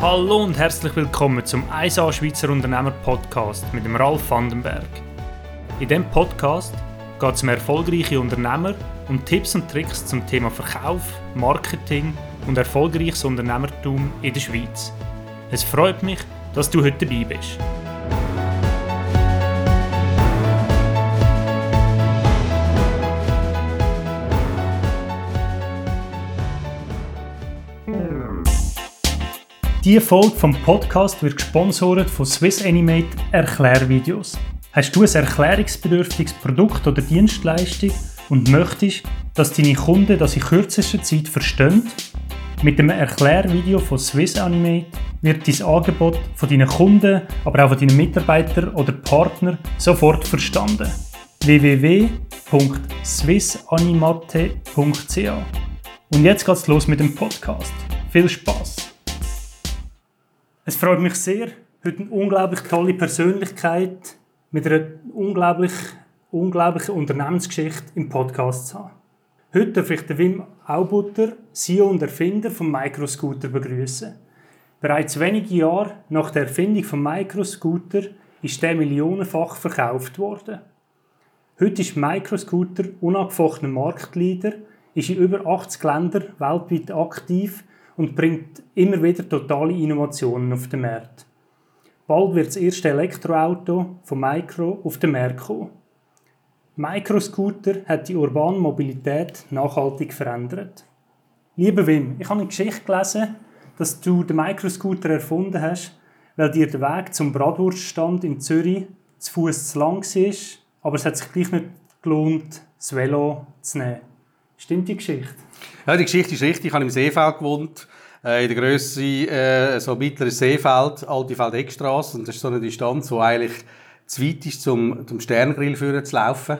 Hallo und herzlich willkommen zum 1A Schweizer Unternehmer Podcast mit dem Ralf Vandenberg. In diesem Podcast geht es um erfolgreiche Unternehmer und Tipps und Tricks zum Thema Verkauf, Marketing und erfolgreiches Unternehmertum in der Schweiz. Es freut mich, dass du heute dabei bist. Diese Folge vom Podcast wird gesponsert von Swiss Animate Erklärvideos. Hast du ein erklärungsbedürftiges Produkt oder Dienstleistung und möchtest, dass deine Kunden das in kürzester Zeit verstehen? Mit dem Erklärvideo von Swiss Animate wird dein Angebot von deinen Kunden, aber auch von deinen Mitarbeitern oder Partnern sofort verstanden. www.swissanimate.ch Und jetzt geht's los mit dem Podcast. Viel Spaß! Es freut mich sehr, heute eine unglaublich tolle Persönlichkeit mit einer unglaublich, unglaublichen Unternehmensgeschichte im Podcast zu haben. Heute darf ich den Wim Aubutter, CEO und Erfinder vom Microscooter, begrüßen. Bereits wenige Jahre nach der Erfindung vom Microscooter ist der millionenfach verkauft worden. Heute ist Microscooter unangefochtener Marktleader, ist in über 80 Ländern weltweit aktiv und bringt immer wieder totale Innovationen auf den Markt. Bald wird das erste Elektroauto von Micro auf den Markt kommen. Microscooter hat die urbane Mobilität nachhaltig verändert. Lieber Wim, ich habe eine Geschichte gelesen, dass du den Microscooter erfunden hast, weil dir der Weg zum Bratwurststand in Zürich zu Fuß zu lang war, aber es hat sich gleich nicht gelohnt, das Velo zu nehmen. Stimmt die Geschichte? Ja, die Geschichte ist richtig. Ich habe im Seefeld gewohnt, äh, in der Größe äh, so mittleres Seefeld, Alte Feldeckstrasse. Und das ist so eine Distanz, die eigentlich zu weit ist, zum, zum Sterngrill führen zu laufen.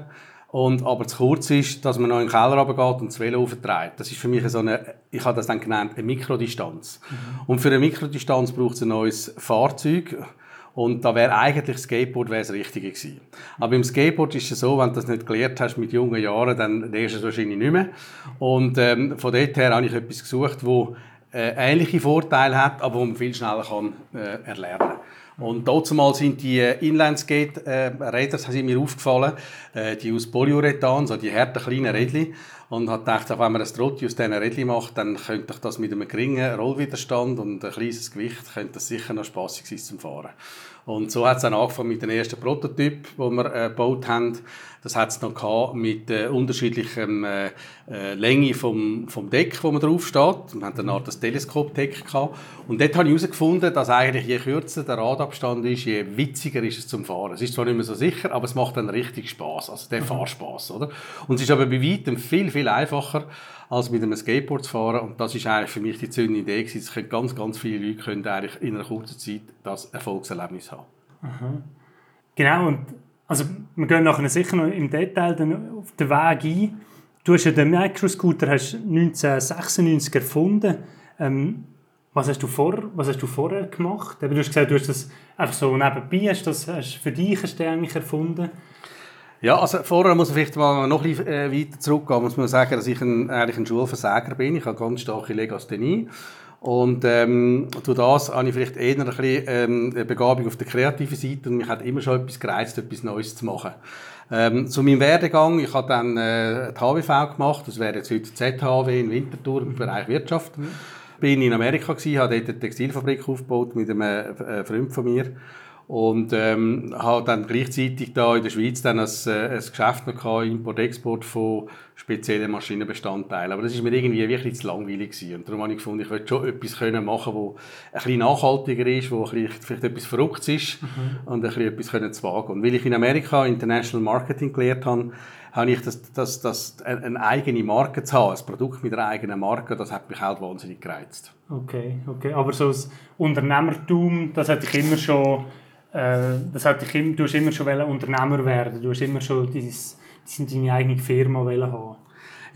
Und aber zu kurz ist, dass man noch in den Keller runtergeht und das Velo auftreibt. Das ist für mich so eine, ich habe das dann genannt, eine Mikrodistanz. Mhm. Und für eine Mikrodistanz braucht es ein neues Fahrzeug. Und da wäre eigentlich Skateboard wäre das Richtige gewesen. Aber im Skateboard ist es so, wenn du das nicht gelernt hast mit jungen Jahren, dann lernst du es wahrscheinlich nicht mehr. Und ähm, von dort her habe ich etwas gesucht, wo äh, ähnliche Vorteile hat, aber wo man viel schneller kann, äh, erlernen kann. Und dazu mal sind die äh, Inlineskate-Räder, das sind mir aufgefallen, äh, die aus Polyurethan, so die harten kleinen Rädchen. Und hat gedacht, wenn man ein Trotti aus diesen Rädchen macht, dann könnte ich das mit einem geringen Rollwiderstand und einem kleines Gewicht, könnte das sicher noch spaßig sein zum Fahren. Und so hat es dann angefangen mit dem ersten Prototyp, den wir äh, gebaut haben. Das hat es noch gehabt mit äh, unterschiedlichen äh, äh, Länge vom, vom Deck, wo man drauf steht. Wir hatten dann das Teleskopdeck gehabt. Und dort habe ich herausgefunden, dass eigentlich je kürzer der Radabstand ist, je witziger ist es zum Fahren. Es ist zwar nicht mehr so sicher, aber es macht dann richtig Spaß, also der mhm. Fahrspaß, oder? Und es ist aber bei weitem viel, viel einfacher, als mit einem Skateboard zu fahren. Und das ist eigentlich für mich die zündende Idee gewesen. Es können ganz, ganz viele Leute können eigentlich in einer kurzen Zeit das Erfolgserlebnis haben. Mhm. Genau, und also wir gehen nachher sicher noch im Detail dann auf den Weg ein. Du hast ja den Microscooter hast 1996 erfunden. Ähm, was hast, du vor, was hast du vorher gemacht? Du hast gesagt, du hast das einfach so nebenbei, hast das hast für dich hast du eigentlich erfunden. Ja, also vorher muss ich vielleicht mal noch ein bisschen äh, weiter zurückgehen. Muss man sagen, dass ich ein, eigentlich ein Schulversager bin. Ich habe ganz starke Legasthenie. Und ähm, durch das habe ich vielleicht eher ein bisschen, ähm, eine Begabung auf der kreativen Seite und mich hat immer schon etwas gereizt, etwas Neues zu machen. Ähm, zu meinem Werdegang, ich habe dann äh, die HWV gemacht, das wäre jetzt heute ZHW in Winterthur im Bereich Wirtschaft. Mhm. Bin in Amerika gewesen, habe dort eine Textilfabrik aufgebaut mit einem äh, Freund von mir und ähm, habe dann gleichzeitig da in der Schweiz dann ein, äh, ein Geschäft noch Import-Export von speziellen Maschinenbestandteilen. Aber das ist mir irgendwie wirklich zu langweilig gewesen. Und darum habe ich gefunden, ich wollte schon etwas können machen, wo ein bisschen nachhaltiger ist, wo vielleicht, vielleicht etwas Verrücktes ist mhm. und ein bisschen etwas können zu wagen. Und weil ich in Amerika International Marketing gelernt habe, habe ich das, das, das, eine eigene Marke zu haben, ein Produkt mit einer eigenen Marke, das hat mich halt wahnsinnig gereizt. Okay, okay. Aber so das Unternehmertum, das hatte ich immer schon das hat dich, du hast immer schon Unternehmer werden, du hast immer schon dieses, deine eigene Firma haben.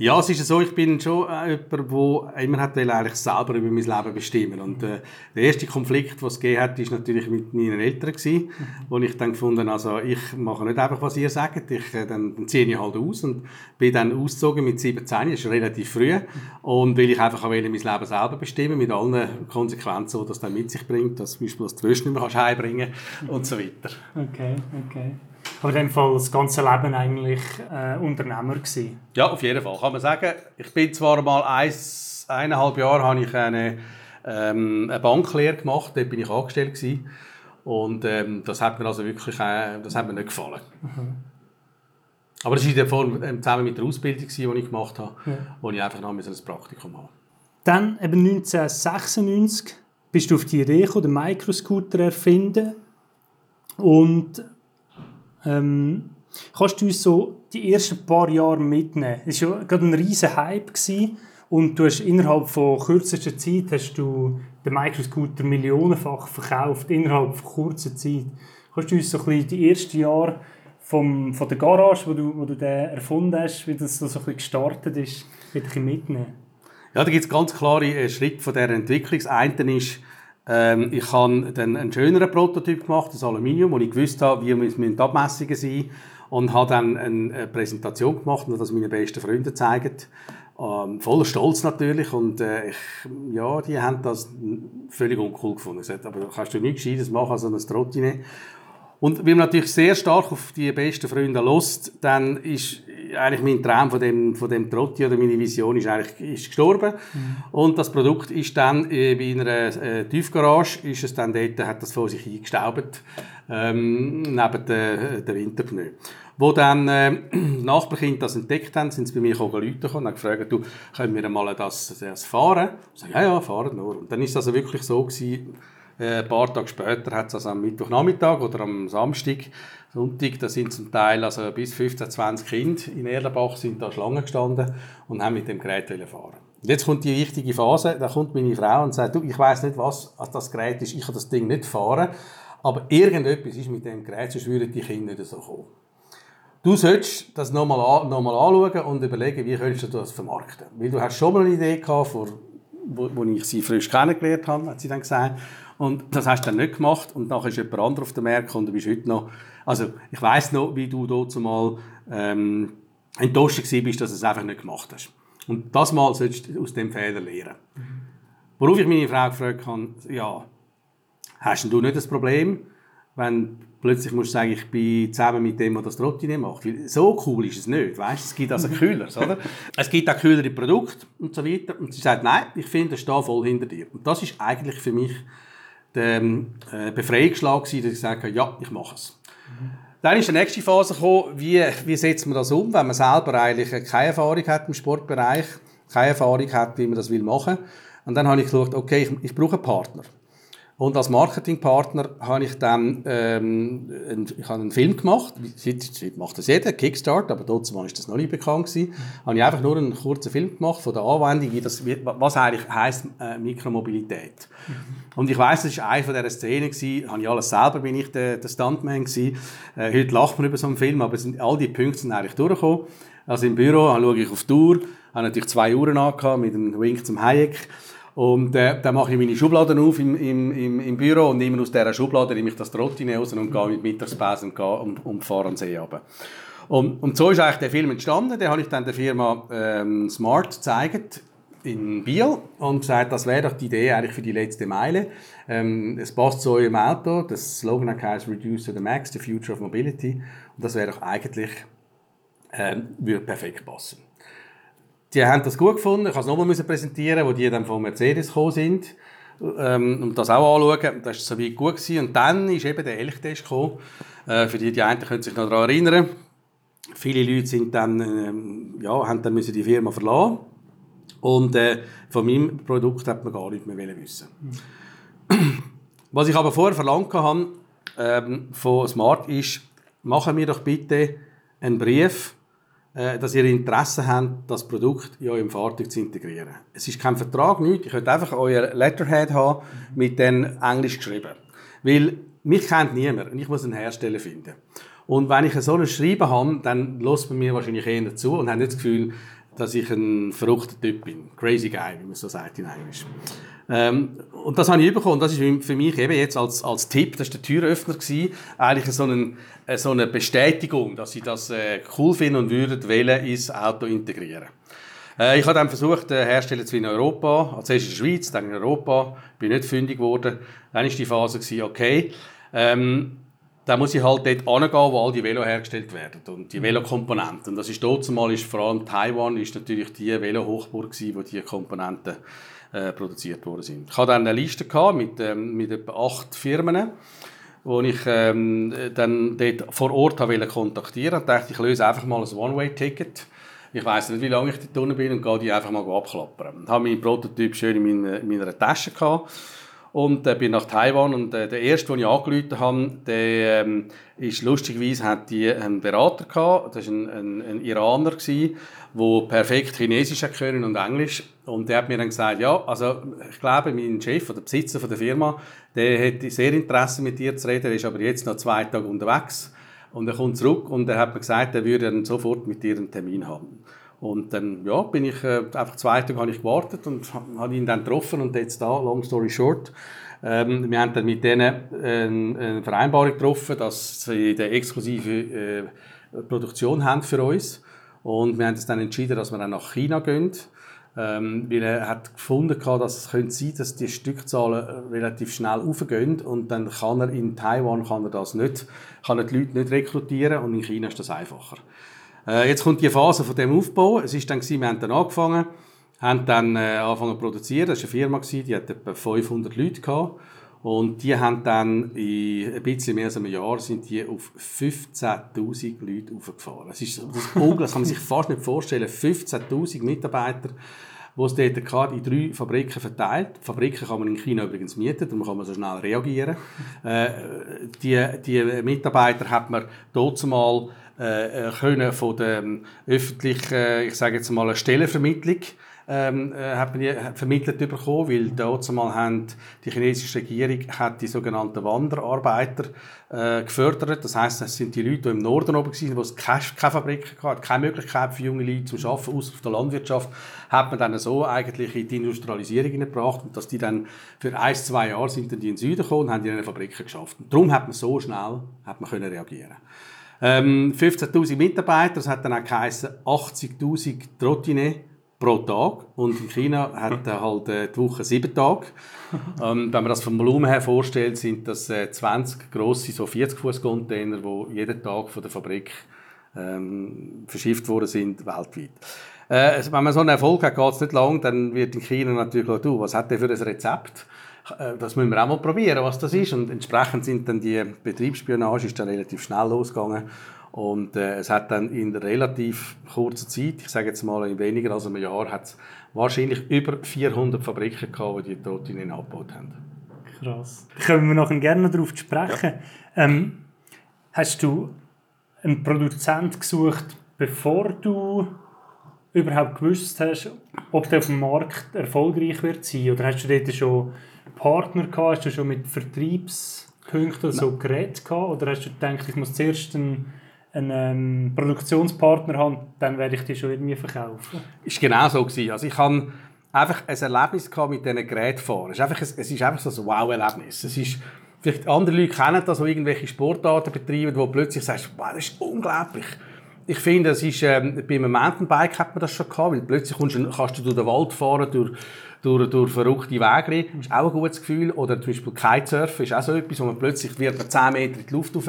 Ja, es ist so, ich bin schon äh, jemand, der immer hat eigentlich selber über mein Leben bestimmen Und äh, der erste Konflikt, den es gegeben hat, war natürlich mit meinen Eltern gewesen, wo ich dann gefunden also ich mache nicht einfach, was ihr sagt, ich, äh, dann, dann ziehe ich halt aus und bin dann ausgezogen mit 17, das ist relativ früh, und weil ich einfach auch mein Leben selber bestimmen mit allen Konsequenzen, die das dann mit sich bringt, dass zum Beispiel das Tröst nicht mehr heimbringen und so weiter. Okay, okay. Aber in dem Fall das ganze Leben eigentlich äh, Unternehmer gewesen. Ja, auf jeden Fall. Kann man sagen, ich bin zwar mal eins, eineinhalb Jahre habe ich eine, ähm, eine Banklehre gemacht, dort bin ich angestellt gewesen. Und ähm, das hat mir also wirklich äh, das hat mir nicht gefallen. Mhm. Aber das war in der Form ähm, zusammen mit der Ausbildung, die ich gemacht habe, ja. wo ich einfach noch ein Praktikum habe. Dann, eben 1996, bist du auf die Idee gekommen, den Microscooter erfinden. Und ähm, kannst du uns so die ersten paar Jahre mitnehmen? Es war ja gerade ein riesiger Hype gewesen, und du hast innerhalb von kürzester Zeit hast du den Microscooter millionenfach verkauft, innerhalb von kurzer Zeit. Kannst du uns so ein bisschen die ersten Jahre vom, von der Garage, wo du, wo du den erfunden hast, wie das so ein bisschen gestartet ist, ein mitnehmen? Ja, da gibt es ganz klare äh, Schritte von dieser Entwicklung. Das eine ist, ähm, ich habe dann einen schöneren Prototyp gemacht, das Aluminium, wo ich gewusst habe, wie müssen die Abmessungen sein und habe dann eine Präsentation gemacht und das meine besten Freunde gezeigt. Ähm, voller Stolz natürlich und äh, ich, ja, die haben das völlig uncool gefunden. Aber kannst du nichts Gescheites machen als ein Trottinett. Und wenn man natürlich sehr stark auf die besten Freunde lost, dann ist eigentlich mein Traum von dem, von dem Trotti oder meine Vision ist eigentlich ist gestorben. Mhm. Und das Produkt ist dann äh, bei einer äh, Tiefgarage, ist es dann dort, hat das vor sich eingestaubt, ähm, neben den, den Winterpneu. Wo dann äh, Nachbarkinder das entdeckt haben, sind sie bei mir gekommen, Leute und haben gefragt, du, können wir mal das, das fahren? Ich sage, ja, ja, fahren nur. Und dann ist das also wirklich so gewesen, ein paar Tage später hat es also am Mittwochnachmittag oder am Samstag, Sonntag, da sind zum Teil also bis 15, 20 Kinder in Erlenbach sind da Schlangen gestanden und haben mit dem Gerät fahren. Und jetzt kommt die wichtige Phase, da kommt meine Frau und sagt, du, ich weiß nicht, was das Gerät ist, ich kann das Ding nicht fahren, aber irgendetwas ist mit dem Gerät, sonst würden die Kinder nicht so kommen. Du solltest das nochmal noch mal anschauen und überlegen, wie könntest du das vermarkten. Weil du hast schon mal eine Idee gehabt, vor, wo, wo ich sie frisch kennengelernt habe, hat sie dann gesagt. Und das hast du dann nicht gemacht und nachher ist jemand anderes auf dem Markt und du bist heute noch, also ich weiss noch, wie du dort mal ähm, enttäuscht bist, dass du es einfach nicht gemacht hast. Und das Mal solltest du aus dem Fehler lernen. Worauf ich meine Frau gefragt habe, ja, hast du nicht das Problem, wenn plötzlich musst du sagen, ich bin zusammen mit dem, der das Trottine macht. Weil so cool ist es nicht. Weißt? Es gibt also Kühler, oder? Es gibt auch kühlere Produkte und so weiter. Und sie sagt, nein, ich finde, ich stehe voll hinter dir. Und das ist eigentlich für mich der äh, Befreiungsschlag dass ich gesagt ja, ich mache es. Dann ist die nächste Phase gekommen, wie, wie setzt man das um, wenn man selber eigentlich keine Erfahrung hat im Sportbereich, keine Erfahrung hat, wie man das machen will. Und dann habe ich geschaut, okay, ich, ich brauche einen Partner. Und als Marketingpartner habe ich dann ähm, einen, ich habe einen Film gemacht. Heute macht das jeder, Kickstart, aber dort war das noch nicht bekannt gewesen. Mhm. Habe ich einfach nur einen kurzen Film gemacht von der Anwendung, wie das, was eigentlich heisst äh, Mikromobilität. Mhm. Und ich weiß, das war eine von dieser Szenen gewesen. Habe ich alles selber, bin ich der, der Stuntman gewesen. Äh, heute lacht man über so einen Film, aber sind, all die Punkte sind eigentlich durchgekommen. Also im Büro schaue ich auf die Uhr, habe natürlich zwei Uhren angehabt mit einem Wink zum Hayek. Und äh, dann mache ich meine Schubladen auf im, im, im, Büro und nehme aus dieser Schublade nehme ich das Trottine raus und gehe mit Mittagspause und, und, und fahre an den See runter. Und, und so ist eigentlich der Film entstanden. Den habe ich dann der Firma ähm, Smart gezeigt in Biel und gesagt, das wäre doch die Idee eigentlich für die letzte Meile. Ähm, es passt zu eurem Auto. Das Slogan heißt Reduce to the Max, the Future of Mobility. Und das wäre doch eigentlich ähm, würde perfekt passen. Die haben das gut gefunden. Ich musste es nochmal präsentieren, wo die dann von Mercedes gekommen sind. Ähm, und das auch anschauen. Das war soweit gut. Gewesen. Und dann ist eben der Elchtest gekommen. Äh, für die, die einen können sich noch daran erinnern. Viele Leute sind dann, ähm, ja, haben dann müssen die Firma verlassen. Und äh, von meinem Produkt hat man gar nicht mehr wissen. Mhm. Was ich aber vorher verlangt habe ähm, von Smart ist, machen wir doch bitte einen Brief dass ihr Interesse habt, das Produkt in eurem Fahrzeug zu integrieren. Es ist kein Vertrag, nichts. Ihr könnt einfach euer Letterhead haben, mit dem Englisch geschrieben. Weil mich kennt niemand und ich muss einen Hersteller finden. Und wenn ich so ein Schreiben habe, dann lässt man mir wahrscheinlich eher zu und hat nicht das Gefühl, dass ich ein verrückter Typ bin. Crazy Guy, wie man so sagt in Englisch. Ähm, und das habe ich bekommen. Das ist für mich eben jetzt als, als Tipp, das war der Türöffner, gewesen, eigentlich so, einen, äh, so eine Bestätigung, dass ich das äh, cool finde und würde wählen, ins Auto integrieren. Äh, ich habe dann versucht, äh, Hersteller zu in Europa, als erstes in der Schweiz, dann in Europa, bin nicht fündig geworden. Dann war die Phase, gewesen, okay, ähm, dann muss ich halt dort hingehen, wo all die Velo hergestellt werden und die Velokomponenten. Und das ist dort zumal ist vor allem Taiwan ist natürlich die Velo-Hochburg gewesen, wo die Komponenten äh, produziert worden sind. Ich hatte dann eine Liste gehabt mit, ähm, mit etwa acht Firmen, wo ich ähm, dann dort vor Ort wollte kontaktieren und dachte, ich löse einfach mal ein One-Way-Ticket. Ich weiß nicht, wie lange ich dort unten bin und gehe die einfach mal abklappern. Ich habe meinen Prototyp schön in meiner, in meiner Tasche gehabt und äh, bin nach Taiwan und äh, der erste, den ich angerufen habe, der ähm, ist lustigerweise hat die einen Berater gehabt. Das war ein, ein, ein Iraner gewesen, der perfekt Chinesisch können und Englisch. Und der hat mir dann gesagt, ja, also ich glaube, mein Chef oder Besitzer von der Firma, der hätte sehr Interesse mit dir zu reden, er ist aber jetzt noch zwei Tage unterwegs. Und er kommt zurück und er hat mir gesagt, er würde dann sofort mit dir einen Termin haben. Und dann ja, bin ich äh, einfach zwei Tage habe ich gewartet und habe ihn dann getroffen und jetzt da, long story short, ähm, wir haben dann mit denen äh, eine Vereinbarung getroffen, dass sie eine exklusive äh, Produktion haben für uns und wir haben uns dann entschieden, dass wir dann nach China gehen. Ähm, weil er hat gefunden, dass es könnte sein dass die Stückzahlen äh, relativ schnell aufgehen und dann kann er in Taiwan kann er das nicht, kann er die Leute nicht rekrutieren und in China ist das einfacher. Äh, jetzt kommt die Phase von dem Aufbau. Es ist dann gewesen, wir haben dann angefangen, haben dann äh, angefangen zu produzieren. Das war eine Firma, gewesen, die hat etwa 500 Leute gehabt. Und die haben dann in ein bisschen mehr als einem Jahr sind die auf 15.000 Leute aufgefahren. Das ist das unglaublich, das kann man sich fast nicht vorstellen. 15.000 Mitarbeiter, die es dort in drei Fabriken verteilt. Fabriken kann man in China übrigens mieten, darum kann man so schnell reagieren. Äh, die, die Mitarbeiter hat man dort mal äh, können von der öffentlichen, ich sage jetzt mal, Stellenvermittlung ähm, äh, hat man vermittelt bekommen, weil dort mal haben die chinesische Regierung hat die sogenannten Wanderarbeiter äh, gefördert. Das heißt, das sind die Leute, die im Norden oben waren, wo es keine, keine Fabriken gab, keine Möglichkeit für junge Leute zu arbeiten, außer auf der Landwirtschaft, hat man dann so eigentlich in die Industrialisierung gebracht und dass die dann für ein, zwei Jahre sind dann die in den Süden gekommen und haben in eine Fabriken geschafft. Und darum hat man so schnell hat man können reagieren ähm, 15.000 Mitarbeiter, das hat dann auch geheißen 80.000 Trottinets pro Tag. Und in China hat er halt äh, die Woche sieben Tage. Ähm, wenn man das vom Volumen her vorstellt, sind das äh, 20 grosse, so 40 Fuß Container, die jeden Tag von der Fabrik ähm, verschifft worden sind, weltweit. Äh, wenn man so einen Erfolg hat, geht es nicht lang, dann wird in China natürlich gesagt, du, was hat der für ein Rezept? Äh, das müssen wir auch mal probieren, was das ist. Und entsprechend sind dann die Betriebsspionage ist dann relativ schnell losgegangen. Und äh, es hat dann in relativ kurzer Zeit, ich sage jetzt mal in weniger als einem Jahr, hat es wahrscheinlich über 400 Fabriken gehabt, die die Trottinien abgebaut haben. Krass. Da kommen wir noch gerne darauf sprechen. Ja. Ähm, hast du einen Produzent gesucht, bevor du überhaupt gewusst hast, ob der auf dem Markt erfolgreich wird sein? Oder hast du dort schon Partner gehabt? Hast du schon mit Vertriebspunkten so geredet gehabt? Oder hast du gedacht, ich muss zuerst einen einen ähm, Produktionspartner habe, dann werde ich die schon irgendwie verkaufen. Ist genau so gewesen. Also ich hatte einfach ein Erlebnis mit diesen Gerätfahren. Es ist einfach, es ist einfach so ein Wow-Erlebnis. Es ist, vielleicht andere Leute kennen das, die irgendwelche Sportarten betreiben, wo plötzlich sagst, wow, das ist unglaublich. Ich finde, es ist, ähm, bei einem Mountainbike hat man das schon gehabt, weil plötzlich du, kannst du durch den Wald fahren, durch durch, durch verrückte Wege. Das ist auch ein gutes Gefühl. Oder zum Beispiel Kitesurfen ist auch so etwas, wo man plötzlich wird man 10 Meter in die Luft auf,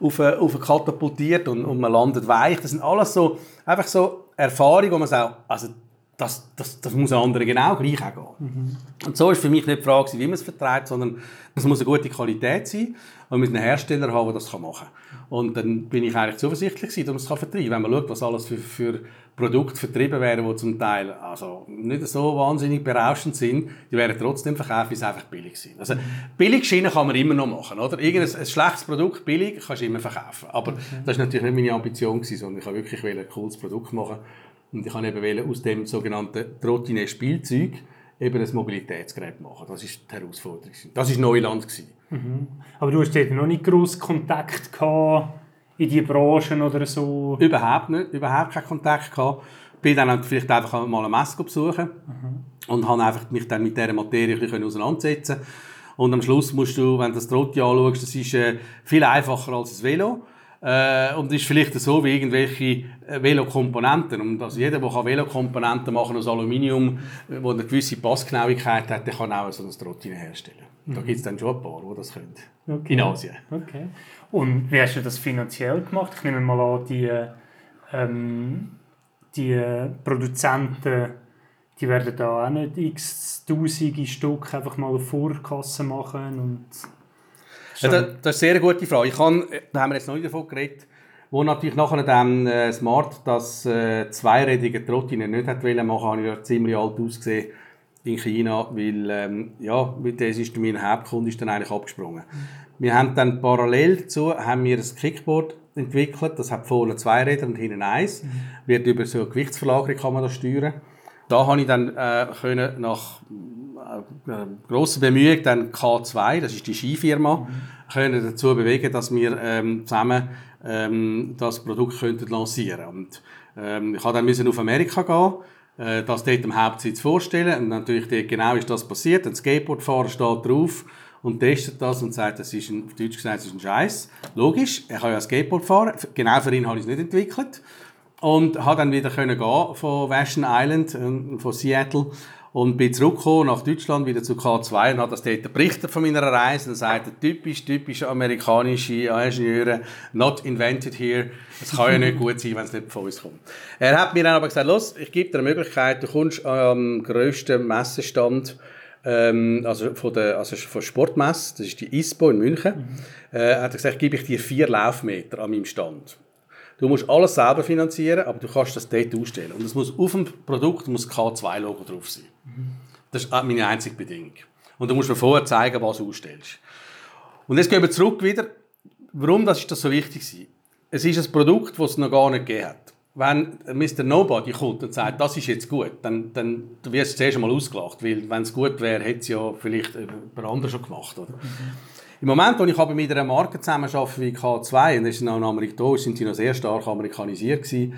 auf, auf katapultiert und, und man landet weich. Das sind alles so, einfach so Erfahrungen, wo man sagt, also das, das, das muss anderen genau gleich auch gehen. Mhm. Und so ist für mich nicht die Frage, wie man es vertreibt, sondern es muss eine gute Qualität sein und mit einem Hersteller haben, der das machen kann. Und dann bin ich eigentlich zuversichtlich dass man es vertreiben kann. Wenn man schaut, was alles für, für Produkte vertrieben werden, die zum Teil also nicht so wahnsinnig berauschend sind, die werden trotzdem verkauft, weil sie einfach billig sind. Also Billigschienen kann man immer noch machen, oder? Irgendein ein schlechtes Produkt billig kannst du immer verkaufen. Aber okay. das war natürlich nicht meine Ambition, sondern ich wollte wirklich ein cooles Produkt machen. Und ich wollte eben aus dem sogenannten Trottinet-Spielzeug eben ein Mobilitätsgerät machen. Das war die Herausforderung. Das war Neuland. Mhm. Aber du hast dort noch nicht grossen Kontakt gehabt in die Branchen oder so? Überhaupt nicht, überhaupt keinen Kontakt gehabt. bin dann vielleicht einfach mal eine Messe besuchen mhm. und habe einfach mich dann mit dieser Materie ein bisschen auseinandersetzen und am Schluss musst du, wenn du das Trotti anschaust, das ist äh, viel einfacher als das Velo. Äh, und ist vielleicht so wie irgendwelche äh, Velokomponenten. Und also jeder, der Velokomponenten machen aus Aluminium, äh, wo eine gewisse Passgenauigkeit hat, der kann auch so ein Trottine herstellen. Mhm. Da gibt es dann schon ein paar, die das können. Okay. In Asien. Okay. Und wie hast du das finanziell gemacht? Ich nehme mal an, die, ähm, die Produzenten die werden da auch nicht x tausende Stück einfach mal eine Vorkasse machen und ja, das, das, ist eine sehr gute Frage. Ich kann, da haben wir jetzt noch nicht davon geredet, wo natürlich nachher dann äh, Smart das äh, zweirädige Trottine nicht hat wollen machen, habe ich ja ziemlich alt ausgesehen in China, weil ähm, ja, das ist mein Hauptkunde ist dann eigentlich abgesprungen. Wir haben dann parallel dazu haben wir ein Kickboard entwickelt, das hat vorne zwei Räder und hinten eins. Mhm. Wird über so eine Gewichtsverlagerung kann man das steuern. Da habe ich dann äh, können nach äh, grosser Bemühung dann K2, das ist die Skifirma, mhm. können dazu bewegen, dass wir ähm, zusammen ähm, das Produkt könnten lancieren und ähm, ich habe dann müssen auf Amerika gehen äh, das dort am Hauptsitz vorstellen und natürlich dort genau ist das passiert. Ein Skateboardfahrer steht drauf und testet das und sagt, das ist ein, auf Deutsch gesagt, das ist ein Scheiß. Logisch, er kann ja Skateboard fahren. Genau für ihn habe ich es nicht entwickelt und habe dann wieder können gehen von Vashon Island, äh, von Seattle und bin zurückgekommen nach Deutschland wieder zu K2 und habe das dort berichtet von meiner Reise und sagte, typisch, typisch amerikanische Ingenieure, not invented here. Es kann ja nicht gut sein, wenn es nicht von uns kommt. Er hat mir dann aber gesagt, los, ich gebe dir eine Möglichkeit, du kommst am grössten Messestand ähm, also von der also von Sportmesse, das ist die ISPO in München, mhm. äh, hat er gesagt, gebe ich dir vier Laufmeter an meinem Stand. Du musst alles selber finanzieren, aber du kannst das dort ausstellen. Und es muss auf dem Produkt muss K2-Logo drauf sein. Das ist meine einzige Bedingung. Und du musst mir vorher zeigen, was du ausstellst. Und jetzt gehen wir zurück wieder. Warum das ist das so wichtig war? Es ist ein Produkt, das es noch gar nicht gegeben hat. Wenn Mr. Nobody kommt und sagt, das ist jetzt gut, dann, dann wirst du zuerst einmal ausgelacht. Weil, wenn es gut wäre, hätte es ja vielleicht jemand anderes schon gemacht. Oder? Im Moment, wo ich aber mit einer Marke zusammenarbeite wie K2, und das ist noch Amerika, sind sie noch sehr stark amerikanisiert gewesen,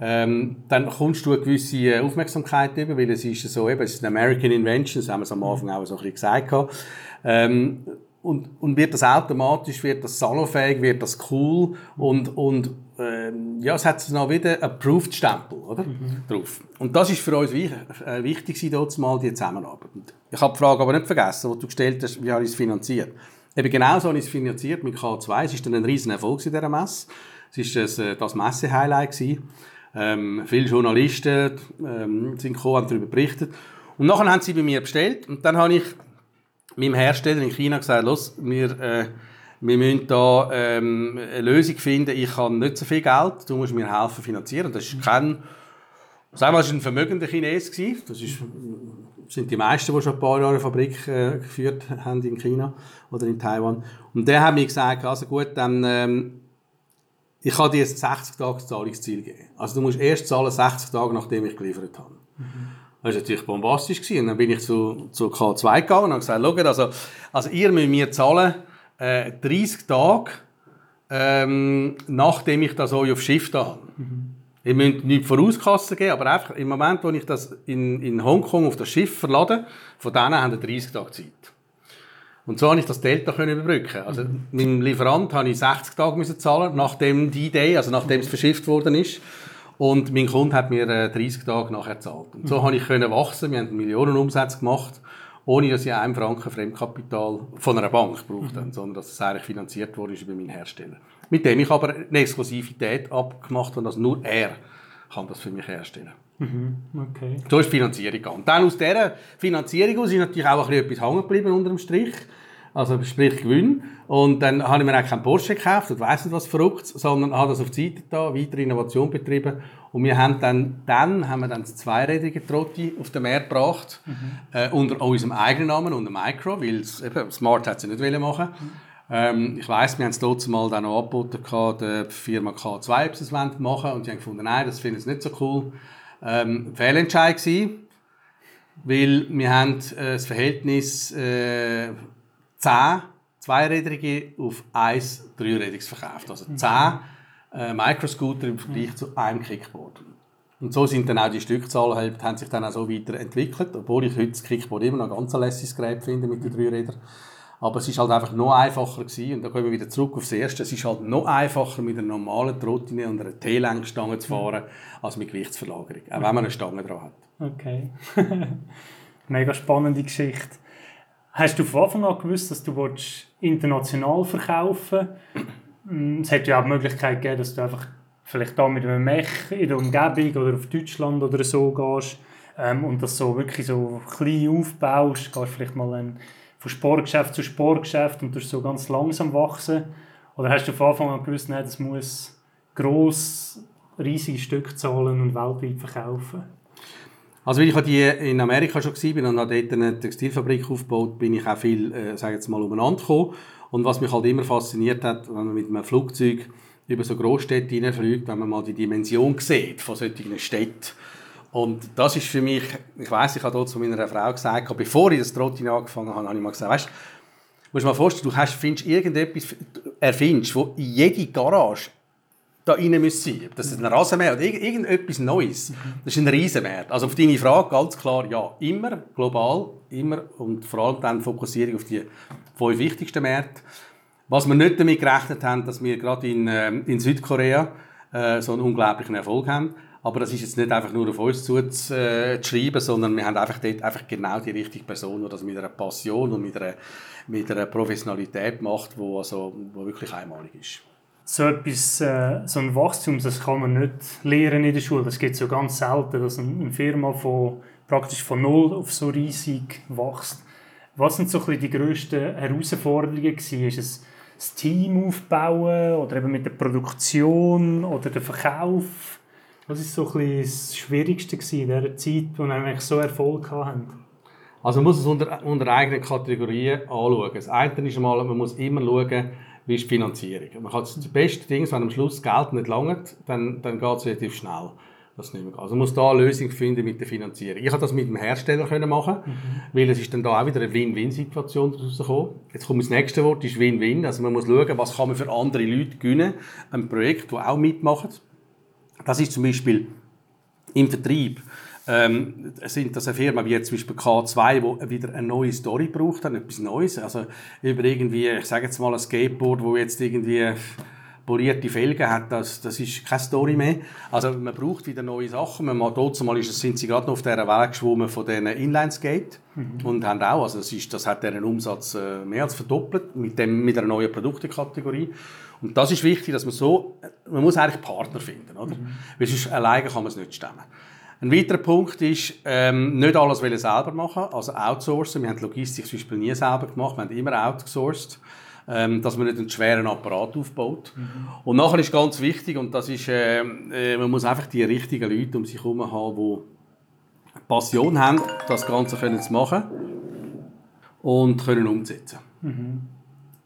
ähm, dann kommst du eine gewisse äh, Aufmerksamkeit über, weil es ist so, eben, es ist eine American Invention, das haben wir am Anfang auch so ein bisschen gesagt. Ähm, und, und wird das automatisch, wird das salonfähig, wird das cool und, und ähm, ja, es hat noch wieder approved Stempel oder? Mhm. drauf. Und das ist für uns wichtig, äh, wichtig dort mal die Zusammenarbeit. Ich habe die Frage aber nicht vergessen, die du gestellt hast, wie habe ich es finanziert. Eben genau so habe ich es finanziert mit K2. Es war dann ein riesen Erfolg in dieser Messe. Es war das, äh, das Messe-Highlight. Ähm, viele Journalisten ähm, sind gekommen, haben darüber berichtet. Und nachher haben sie bei mir bestellt. Und dann habe ich meinem Hersteller in China gesagt, los, wir, äh, wir müssen da ähm, eine Lösung finden. Ich habe nicht so viel Geld, du musst mir helfen finanzieren. Das ist kein, sagen wir, das war ein vermögender Chines. Das ist sind die meisten, die schon ein paar Jahre eine Fabrik äh, geführt haben in China oder in Taiwan. Und der hat mir gesagt, also gut, dann, ähm, ich kann dir ein 60 Tage Zahlungsziel geben. Also du musst erst zahlen 60 Tage, nachdem ich geliefert habe. Mhm. Das war natürlich bombastisch. Gewesen. Und dann bin ich zu, zu K2 gegangen und habe gesagt, schaut, also, also ihr müsst mir zahlen äh, 30 Tage, ähm, nachdem ich das euch auf Schiff da habe. Mhm. Ich müsst nicht Vorauskassen geben, aber einfach im Moment, wo ich das in, in Hongkong auf das Schiff verlade, von denen haben wir 30 Tage Zeit. Und so konnte ich das Delta können überbrücken. Also, mhm. meinem Lieferant habe ich 60 Tage müssen zahlen, nachdem die Idee, also nachdem es verschifft worden ist. Und mein Kunde hat mir 30 äh, Tage nachher gezahlt. Und so mhm. konnte ich wachsen. Wir haben Millionen Umsätze gemacht, ohne dass ich einen Franken Fremdkapital von einer Bank brauchte, mhm. sondern dass es eigentlich finanziert wurde über meinen Hersteller mit dem ich aber eine Exklusivität abgemacht habe, dass nur er kann das für mich herstellen mhm, okay. So ist die Finanzierung gegangen. Dann aus dieser Finanzierung aus ist natürlich auch ein etwas hängen geblieben unter dem Strich. Also sprich Gewinn. Und dann habe ich mir auch keinen Porsche gekauft und weiss nicht was verrückt, sondern habe das auf die Seite da, weiter Innovation betrieben. Und wir haben dann, dann haben wir dann das zweirädige Trotti auf den Markt gebracht, mhm. äh, unter unserem eigenen Namen, unter Micro, weil Smart hat sie nicht machen mhm. Ähm, ich weiss, wir haben es dort mal dann noch angeboten, der Firma K2, ob sie es machen wollen. Und die haben gefunden, nein, das finden sie nicht so cool. Ähm, Fehlentscheid gewesen, weil wir haben äh, das Verhältnis äh, 10 Zweirädrige auf 1 Dreirädiges verkauft. Also 10 äh, Microscooter im Vergleich zu einem Kickboard. Und so sind dann auch die Stückzahlen halt, haben sich dann auch so weiterentwickelt, obwohl ich heute das Kickboard immer noch ein ganz lässiges Gerät finde mit den drei Rädern. Aber es ist halt einfach noch einfacher gewesen. Und da kommen wir wieder zurück aufs Erste. Es ist halt noch einfacher, mit einer normalen Trottine und einer T-Lenkstange zu fahren, als mit Gewichtsverlagerung. Auch wenn man eine Stange dran hat. Okay. Mega spannende Geschichte. Hast du von Anfang an gewusst, dass du international verkaufen willst? Es hätte ja auch die Möglichkeit gegeben, dass du einfach vielleicht da mit einem Mech in der Umgebung oder auf Deutschland oder so gehst ähm, und das so wirklich so klein aufbaust. Gehst vielleicht mal ein, von Sportgeschäft zu Sportgeschäft und du so ganz langsam wachsen. Oder hast du von Anfang an gewusst, nein, das muss gross, riesige Stückzahlen und weltweit verkaufen? Also weil ich die in Amerika schon war und habe dort eine Textilfabrik aufgebaut, bin ich auch viel, äh, sage jetzt mal, umeinander gekommen. Und was mich halt immer fasziniert hat, wenn man mit einem Flugzeug über so Großstädte hineinfliegt, wenn man mal die Dimension sieht von solchen Städten. Und das ist für mich, ich weiß, ich habe dort zu meiner Frau gesagt, bevor ich das Trottin angefangen habe, habe ich mal gesagt, weißt, du musst dir mal vorstellen, du hast, findest irgendetwas, erfindest, wo in jede Garage da rein müssen sein. Das ist ein Rasenmäher oder irgendetwas Neues. Das ist ein Riesenmarkt. Also auf deine Frage ganz klar, ja, immer, global, immer und vor allem dann Fokussierung auf die fünf wichtigsten Märkte. Was wir nicht damit gerechnet haben, dass wir gerade in, äh, in Südkorea äh, so einen unglaublichen Erfolg haben. Aber das ist jetzt nicht einfach nur auf uns zuzuschreiben, äh, sondern wir haben einfach dort einfach genau die richtige Person, die das mit einer Passion und mit einer, mit einer Professionalität macht, die also, wo wirklich einmalig ist so etwas, äh, so ein Wachstum, das kann man nicht lernen in der Schule. Das geht so ganz selten, dass eine Firma von, praktisch von null auf so riesig wächst. Was sind so die grössten Herausforderungen gewesen? Ist es das Team aufbauen oder eben mit der Produktion oder der Verkauf? Was ist so das Schwierigste gewesen in dieser Zeit, wo wir eigentlich so Erfolg hatten? Also man muss es unter, unter eigenen Kategorien anschauen. Das eine ist einmal, man muss immer schauen, wie ist die Finanzierung. Man kann das beste Ding, wenn am Schluss Geld nicht langt, dann, dann geht es relativ schnell. Das nicht mehr Also man muss da eine Lösung finden mit der Finanzierung. Ich habe das mit dem Hersteller können machen, mhm. weil es ist dann da auch wieder eine Win-Win-Situation rausgekommen. Jetzt kommt das nächste Wort, ist Win-Win. Also man muss schauen, was kann man für andere Leute gewinnen. Ein Projekt, das auch mitmacht. Das ist zum Beispiel im Vertrieb ähm, sind das eine Firma wie jetzt zum Beispiel K2, die wieder eine neue Story braucht, etwas Neues. Also über irgendwie, ich sage jetzt mal ein Skateboard, wo jetzt irgendwie polierte Felgen hat, das, das ist keine Story mehr. Also man braucht wieder neue Sachen. Man dort mal ist, sind sie gerade noch auf dieser Welt geschwommen von diesen Inlineskate mhm. und haben auch, also das, ist, das hat deren Umsatz äh, mehr als verdoppelt mit, dem, mit einer neuen Produktenkategorie. Und das ist wichtig, dass man so, man muss eigentlich Partner finden, oder? Mhm. Weil sonst alleine kann man es nicht stemmen. Ein weiterer Punkt ist, ähm, nicht alles selber machen, also outsourcen. Wir haben Logistik zum Beispiel nie selber gemacht, wir haben immer outgesourced, ähm, dass man nicht einen schweren Apparat aufbaut. Mhm. Und nachher ist ganz wichtig, und das ist, äh, äh, man muss einfach die richtigen Leute um sich herum haben, die Passion haben, das Ganze können zu machen und können umsetzen. Mhm.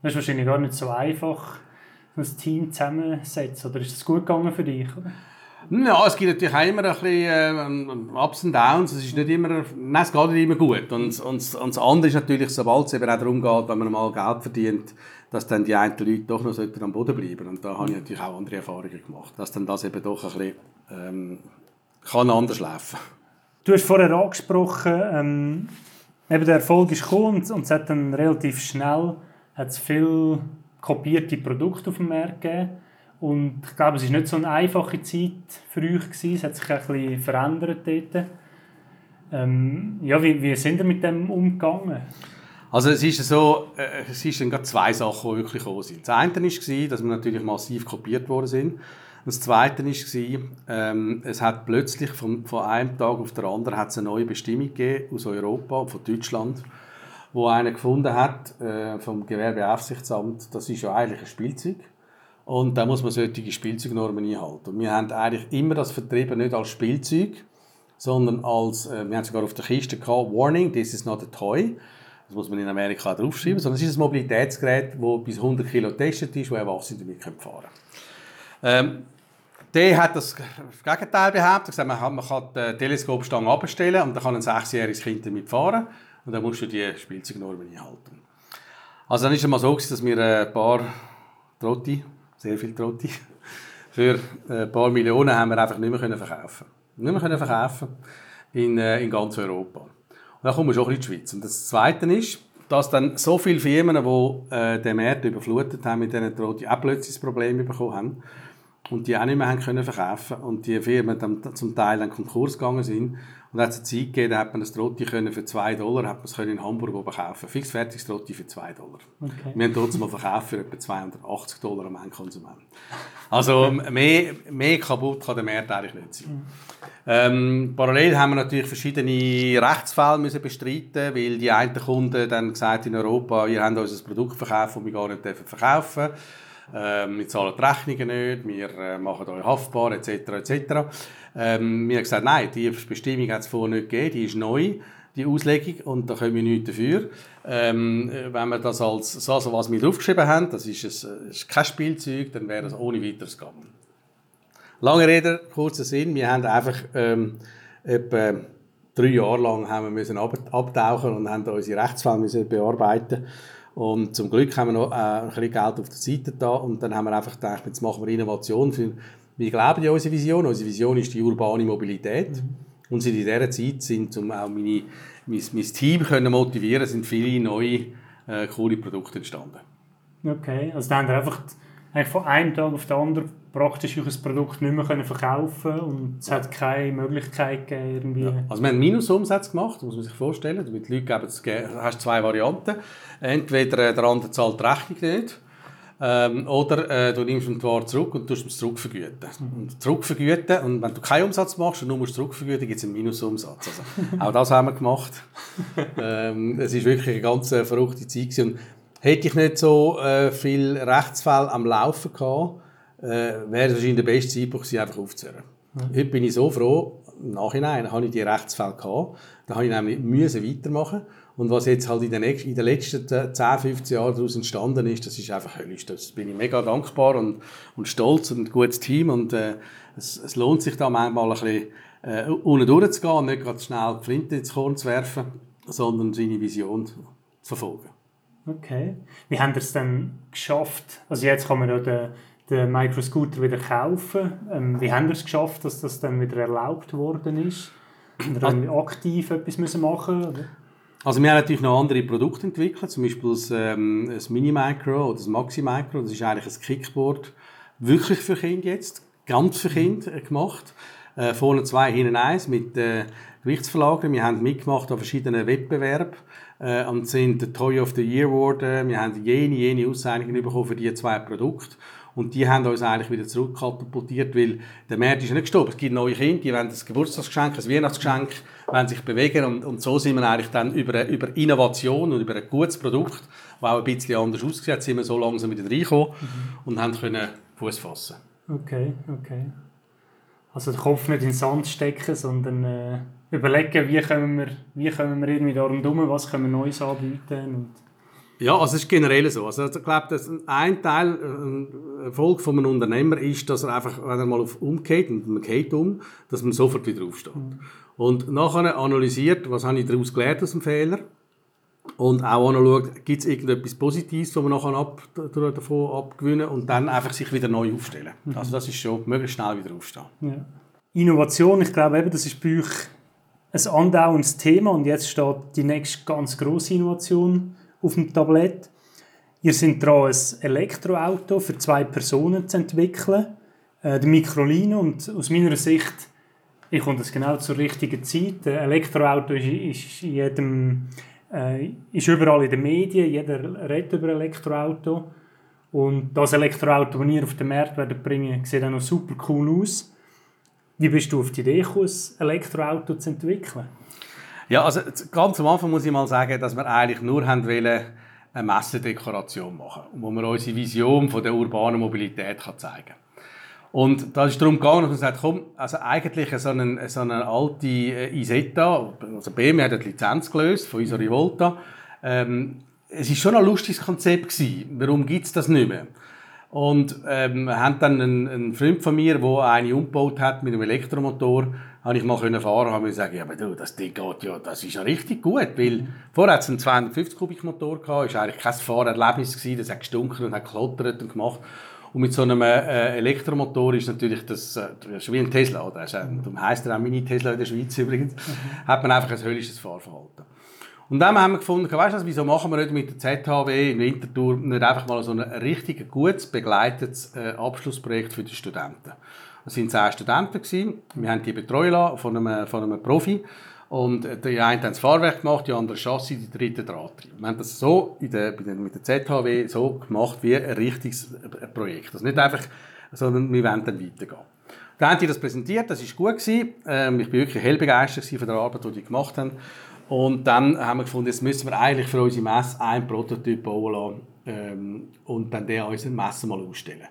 Das ist wahrscheinlich gar nicht so einfach, ein Team zusammensetzen. Oder ist das gut gegangen für dich? Oder? Ja, es gibt natürlich auch immer ein bisschen äh, Ups und Downs. Es ist nicht immer, nein, es geht nicht immer gut. Und, und, und das andere ist natürlich, sobald es eben auch darum geht, wenn man mal Geld verdient, dass dann die einen Leute doch noch am Boden bleiben Und da habe ich natürlich auch andere Erfahrungen gemacht, dass dann das eben doch ein bisschen ähm, kann anders laufen Du hast vorher angesprochen, ähm, eben der Erfolg ist gekommen und, und es hat dann relativ schnell hat's viel kopierte Produkte auf dem Markt gegeben. Und ich glaube, es war nicht so eine einfache Zeit für euch. Gewesen. Es hat sich ein bisschen verändert dort. Ähm, ja, wie, wie sind ihr mit dem umgegangen? Also es ist so, äh, es ist dann zwei Sachen, die wirklich gekommen sind. Das eine war, dass wir natürlich massiv kopiert worden sind. Das zweite war, ähm, es hat plötzlich von, von einem Tag auf den anderen hat es eine neue Bestimmung gegeben aus Europa, von Deutschland, wo einer gefunden hat äh, vom Gewerbeaufsichtsamt, das ist ja eigentlich ein Spielzeug. Und da muss man solche Spielzeugnormen einhalten. Wir haben eigentlich immer das vertrieben, nicht als Spielzeug, sondern als, äh, wir haben sogar auf der Kiste gehabt, Warning, this is not a toy. Das muss man in Amerika draufschreiben, sondern es ist ein Mobilitätsgerät, das bis 100 Kilo getestet ist, wo Erwachsene damit fahren können. Ähm, der hat das Gegenteil behauptet. Er gesagt, man kann die Teleskopstange abstellen und dann kann ein sechsjähriges Kind damit fahren. Und dann musst du die Spielzeugnormen einhalten. Also dann ist es mal so, dass wir ein paar Trotti sehr viel Trotti. Für ein paar Millionen haben wir einfach nicht mehr verkaufen Nicht mehr können verkaufen in, äh, in ganz Europa. Und dann kommen wir schon in die Schweiz. Und das Zweite ist, dass dann so viele Firmen, die äh, den Markt überflutet haben mit diesen Drohnen, auch plötzlich das Problem bekommen haben und die auch nicht mehr haben können verkaufen und die Firmen dann zum Teil dann Konkurs gegangen sind. Und hat es eine Zeit gegeben, da hat man das Trotti für 2 Dollar hat man es in Hamburg oben kaufen. Fixfertiges Trotti für 2 Dollar. Okay. Wir haben trotzdem mal verkauft für etwa 280 Dollar am Endkonsument. Also mehr, mehr kaputt kann der Markt eigentlich nicht sein. Ähm, parallel haben wir natürlich verschiedene Rechtsfälle müssen bestreiten, weil die einen Kunden dann gesagt in Europa, ihr habt uns ein Produkt verkauft, das wir gar nicht verkaufen dürfen. Ähm, wir zahlen die Rechnungen nicht, wir äh, machen euch haftbar, etc. etc. Ähm, wir haben gesagt, nein, die Bestimmung hat es vorher nicht gegeben, die ist neu, die Auslegung, und da können wir nichts dafür. Ähm, wenn wir das als so, also was wir draufgeschrieben haben, das ist, ein, ist kein Spielzeug, dann wäre das ohne weiteres gegangen. Lange Rede, kurzer Sinn, wir haben einfach ähm, etwa drei Jahre lang haben wir müssen abtauchen und haben unsere Rechtsfälle müssen bearbeiten und zum Glück haben wir noch äh, ein bisschen Geld auf der Seite da und dann haben wir einfach gedacht, jetzt machen wir Innovation. Für, wir glauben ja unsere Vision. Unsere Vision ist die urbane Mobilität. Mhm. Und seit in dieser Zeit sind, um auch meine, mein, mein Team können motivieren sind viele neue äh, coole Produkte entstanden. Okay, also dann haben wir einfach eigentlich von einem Tag auf den anderen praktisch ein Produkt nicht mehr können verkaufen und es hat keine Möglichkeit gegeben, irgendwie... Ja. Also wir haben Minusumsatz gemacht, muss man sich vorstellen. Damit die Leute geben, es hast zwei Varianten. Entweder äh, der andere zahlt die Rechnung nicht ähm, oder äh, du nimmst den Ware zurück und tust es zurückvergüten. Mhm. Und zurückvergüten, und wenn du keinen Umsatz machst und nur musst zurückvergüten, gibt es einen Minusumsatz. Also, auch das haben wir gemacht. ähm, es war wirklich eine ganz äh, verrückte Zeit. Gewesen. Und hätte ich nicht so äh, viel Rechtsfälle am Laufen gehabt, äh, wäre wahrscheinlich der beste Zeitpunkt sie einfach aufzuhören. Mhm. Heute bin ich so froh, im Nachhinein habe ich die Rechtsfälle gehabt, da habe ich nämlich müssen weitermachen und was jetzt halt in den, nächsten, in den letzten 10, 15 Jahren daraus entstanden ist, das ist einfach höllisch. Das bin ich mega dankbar und, und stolz und ein gutes Team und äh, es, es, lohnt sich da manchmal ein bisschen äh, unten durchzugehen und nicht gerade schnell die Flinte ins Korn zu werfen, sondern seine Vision zu verfolgen. Okay. Wie haben ihr es denn geschafft? Also jetzt kann man ja den den Microscooter wieder kaufen. Ähm, wie haben wir es geschafft, dass das dann wieder erlaubt worden ist? Oder haben wir aktiv etwas müssen machen oder? Also wir haben natürlich noch andere Produkte entwickelt, zum Beispiel das, ähm, das Mini-Micro oder das Maxi-Micro. Das ist eigentlich ein Kickboard, wirklich für Kinder jetzt, ganz für Kinder äh, gemacht. Äh, vorne zwei, hinten eins mit äh, Gewichtsverlagerung. Wir haben mitgemacht an verschiedenen Wettbewerben äh, und sind der Toy of the Year geworden. Wir haben jene, jene Auszeichnungen bekommen für diese zwei Produkte. Und die haben uns eigentlich wieder zurückkatapultiert, weil der Markt ist nicht gestorben. Es gibt neue Kinder, die wollen ein Geburtstagsgeschenk, ein Weihnachtsgeschenk, wollen sich bewegen und, und so sind wir eigentlich dann über, über Innovation und über ein gutes Produkt, das auch ein bisschen anders aussieht, sind wir so langsam wieder reingekommen mhm. und haben können Fuß fassen. Okay, okay. Also den Kopf nicht in den Sand stecken, sondern äh, überlegen, wie können wir, wie können wir irgendwie da rundherum, was können wir Neues anbieten und ja, also es ist generell so. Also ich glaube, dass ein Teil, ein Erfolg von einem Unternehmer ist, dass er einfach, wenn er mal auf umgeht und man geht um, dass man sofort wieder aufsteht. Mhm. Und nachher analysiert, was habe ich daraus gelernt aus dem Fehler und auch anschaut, gibt es irgendetwas Positives, was man nachher ab, davon abgewinnen und dann einfach sich wieder neu aufstellen. Mhm. Also das ist schon möglichst schnell wieder aufstehen. Ja. Innovation, ich glaube eben, das ist bei euch ein andauerndes Thema und jetzt steht die nächste ganz grosse Innovation auf dem Tablett. Ihr seid dran, ein Elektroauto für zwei Personen zu entwickeln. Äh, der Microlino. Und aus meiner Sicht ich komme das genau zur richtigen Zeit. Ein Elektroauto ist, ist, jedem, äh, ist überall in den Medien. Jeder redet über Elektroauto. Und das Elektroauto, das ihr auf den Markt werdet bringen, sieht auch noch super cool aus. Wie bist du auf die Idee gekommen, ein Elektroauto zu entwickeln? Ja, also ganz am Anfang muss ich mal sagen, dass wir eigentlich nur haben wollen, eine Messedekoration machen, wo wir unsere Vision von der urbanen Mobilität kann zeigen kann. Und da ist darum gegangen, dass man sagt, komm, also eigentlich so eine, so eine alte äh, Isetta, also BMW hat die Lizenz gelöst von unserer Volta. Ähm, es ist schon ein lustiges Konzept gewesen. Warum gibt es das nicht mehr? Und ähm, wir haben dann einen, einen Freund von mir, der eine umgebaut hat mit einem Elektromotor, habe ich mal können fahren, habe ich gesagt, ja, aber du, das Ding geht ja, das ist ja richtig gut, weil vorher hat es einen 250 Kubik Motor gehabt, ist eigentlich kein Fahrerlebnis gewesen, das hat gestunken und hat geklottert und gemacht. Und mit so einem äh, Elektromotor ist natürlich das, äh, das ist wie ein Tesla, oder? Darum heisst er auch Mini-Tesla in der Schweiz übrigens, mhm. hat man einfach ein höllisches Fahrverhalten. Und dann haben wir gefunden, weißt du, wieso machen wir nicht mit der ZHW in Winterthur nicht einfach mal so ein richtig gutes, begleitetes äh, Abschlussprojekt für die Studenten. Es waren zehn Studenten. Gewesen. Wir haben die betreuen von einem, von einem Profi. Und die einen haben das Fahrwerk gemacht, die anderen Chassis, die dritte Drahttrieb. Wir haben das so in der, mit der ZHW so gemacht wie ein richtiges Projekt. Also nicht einfach, sondern wir wollen dann weitergehen. Dann haben die das präsentiert, das war gut. Ähm, ich war wirklich hell begeistert von der Arbeit, die die gemacht haben. Und dann haben wir gefunden, jetzt müssen wir eigentlich für unsere Messe einen Prototyp bauen lassen ähm, und dann den unseren Messen mal ausstellen.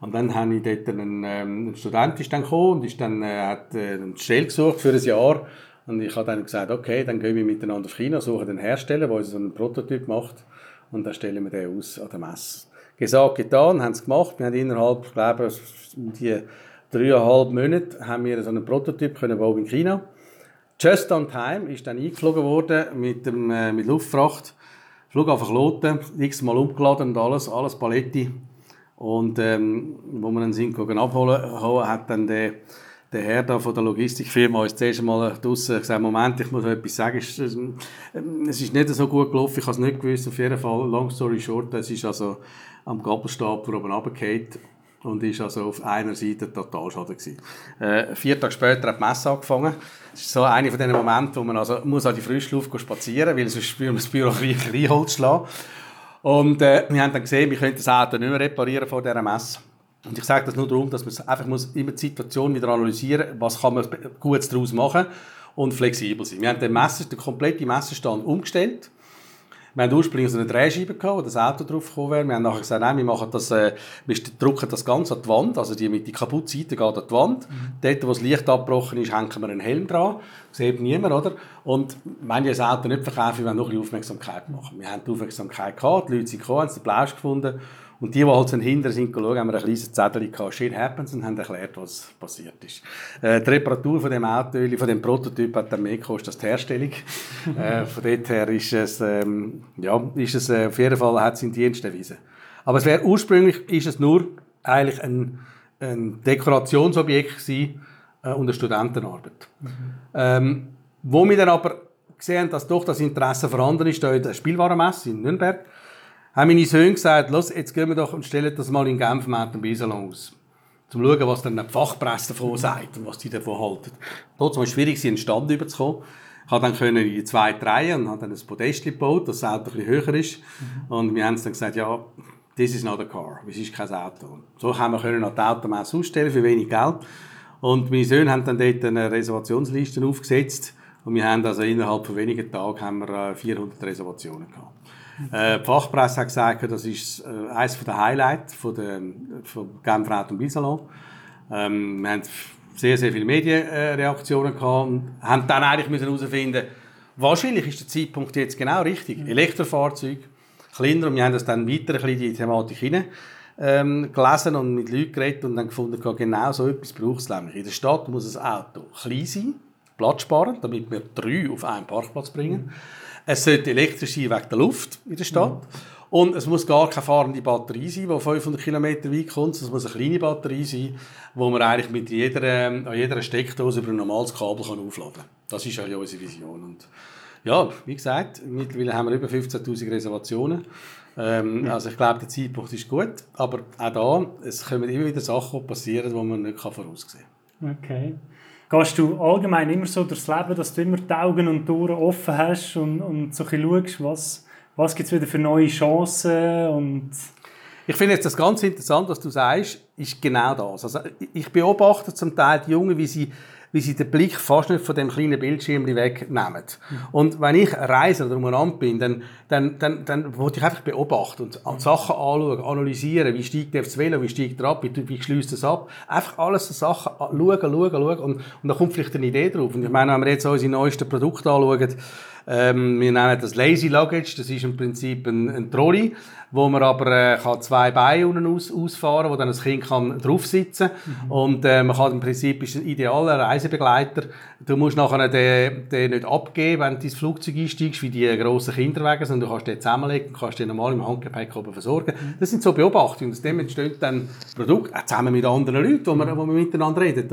Und dann habe ich dort einen, ähm, ein Student ist dann gekommen und ist dann, äh, hat äh, eine gesucht für ein Jahr und ich habe dann gesagt, okay, dann gehen wir miteinander auf China, suchen den Hersteller, der uns einen Prototyp macht und dann stellen wir den aus an der Messe. Gesagt, getan, haben es gemacht. Wir haben innerhalb, ich glaube, die dreieinhalb Monate haben wir so einen Prototyp können bauen in China. Just on time ist dann eingeflogen worden mit, dem, äh, mit Luftfracht. Flughafen Kloten, x-mal umgeladen und alles, alles Paletti. Und ähm, wo wir dann sind, abholen, hat dann der der Herr da von der Logistikfirma ist zuerst einmal draußen gesagt, Moment, ich muss etwas sagen, es ist, es ist nicht so gut gelaufen, ich habe es nicht gewusst, auf jeden Fall, long story short, es ist also am Gabelstapler oben runtergefallen und ist also auf einer Seite total schade gewesen. Äh, vier Tage später hat die Messe angefangen. Das ist so einer von diesen Momenten, wo man also muss an die Frischluft spazieren, weil sonst spüren wir das Büro Reinholz schlagen. Und äh, wir haben dann gesehen, wir können das Auto nicht mehr reparieren vor dieser Messe. Und ich sage das nur darum, dass man einfach muss immer die Situation wieder analysieren muss, was kann man gut daraus machen und flexibel sein. Wir haben den, Messer, den kompletten Messerstand umgestellt. Wir haben ursprünglich so eine Drehscheibe gehabt, wo das Auto drauf gekommen wäre. Wir haben nachher gesagt, nein, wir machen das, äh, wir drücken das Ganze an die Wand, also die mit die kaputte Seite geht an die Wand. Mhm. Dort, wo das Licht abgebrochen ist, hängen wir einen Helm dran. Das sieht niemand, oder? Und wenn ich das Auto nicht verkaufe, wir wollen noch ein bisschen Aufmerksamkeit machen. Wir haben die Aufmerksamkeit gehabt, die Leute sind gekommen, haben den Plausch gefunden und die, die halt hinter sind, schauen, haben wir ein kleines Zettel gehabt, Shit happens, und haben erklärt, was passiert ist. Äh, die Reparatur von dem Auto, von dem Prototyp hat dann mehr gekostet als die Herstellung. äh, von dort her ist es, ähm, ja, ist es äh, auf jeden Fall, hat es in Dienst erwiesen. Aber es wäre ursprünglich, ist es nur eigentlich ein, ein Dekorationsobjekt gewesen, äh, und eine Studentenarbeit. Mhm. Ähm, wo wir dann aber gesehen dass doch das Interesse vorhanden ist, da in der Spielwarenmesse in Nürnberg, haben meine Söhne gesagt, los, jetzt gehen wir doch und stellen das mal in Genf im Biesalon aus. Um zu schauen, was dann die Fachpresse davon sagt und was die davon halten. Dort war es schwierig, einen Stand überzukommen. Ich konnte dann in die zweite Reihe und habe dann ein Podest gebaut, dass das Auto ein bisschen höher ist. Mhm. Und wir haben dann gesagt, ja, this is not a car, es ist kein Auto. So haben wir können an die Automesse ausstellen für wenig Geld. Und meine Söhne haben dann dort eine Reservationsliste aufgesetzt und wir haben also innerhalb von wenigen Tagen haben wir 400 äh, Reservationen gehabt. Äh, die Fachpresse hat gesagt, das ist äh, eines der Highlights von der, von Genfer Automobilsalon. Ähm, wir haben sehr, sehr viele Medienreaktionen gehabt und haben dann eigentlich herausfinden wahrscheinlich ist der Zeitpunkt jetzt genau richtig. Mhm. Elektrofahrzeug, kleiner, und wir haben das dann weiter ein bisschen in die Thematik hinein ähm, gelesen und mit Leuten geredet und dann gefunden, genau so etwas braucht es nämlich. In der Stadt muss ein Auto klein sein, platzsparend, damit wir drei auf einen Parkplatz bringen. Mhm. Es sollte elektrisch sein wegen der Luft in der Stadt. Mhm. Und es muss gar keine fahrende Batterie sein, die 500 km weit kommt. Es muss eine kleine Batterie sein, die man eigentlich mit jeder, an jeder Steckdose über ein normales Kabel kann aufladen kann. Das ist ja unsere Vision. Und ja, wie gesagt, mittlerweile haben wir über 15'000 Reservationen. Ähm, also ich glaube, der Zeitpunkt ist gut. Aber auch da, es kommen immer wieder Sachen passieren, die man nicht voraussehen kann. Okay. Gehst du allgemein immer so durchs Leben, dass du immer die Augen und die offen hast und, und so ein schaust, was, was gibt es wieder für neue Chancen und ich finde jetzt das ganz interessant, was du sagst, ist genau das. Also ich beobachte zum Teil die Jungen, wie sie wie sie den Blick fast nicht von dem kleinen Bildschirm wegnehmen. Und wenn ich reise oder umeinander bin, dann, dann, dann, dann wollte ich einfach beobachten und Sachen anschauen, analysieren, wie steigt der aufs Velo, wie steigt er ab, wie, wie schließt es ab. Einfach alles so Sachen schauen, schauen, schauen und, und dann kommt vielleicht eine Idee drauf. Und ich meine, wenn wir jetzt unsere neuesten Produkte anschauen, Ähm, wir nennen das Lazy Luggage. Das ist im Prinzip ein, ein Trolley, wo man aber äh, kann zwei Beine unten aus, ausfahren, wo dann das Kind kann drauf sitzen mhm. und äh, man kann im Prinzip ist ein idealer Reisebegleiter. Du musst nachher den, den nicht abgeben, wenn du ins Flugzeug einsteigst, wie die grossen Kinderwagen, sondern du kannst den zusammenlegen und kannst den normal im Handgepäck oben versorgen. Mhm. Das sind so Beobachtungen. Aus dem entsteht dann Produkt, auch zusammen mit anderen Leuten, wo man, wo man miteinander redet.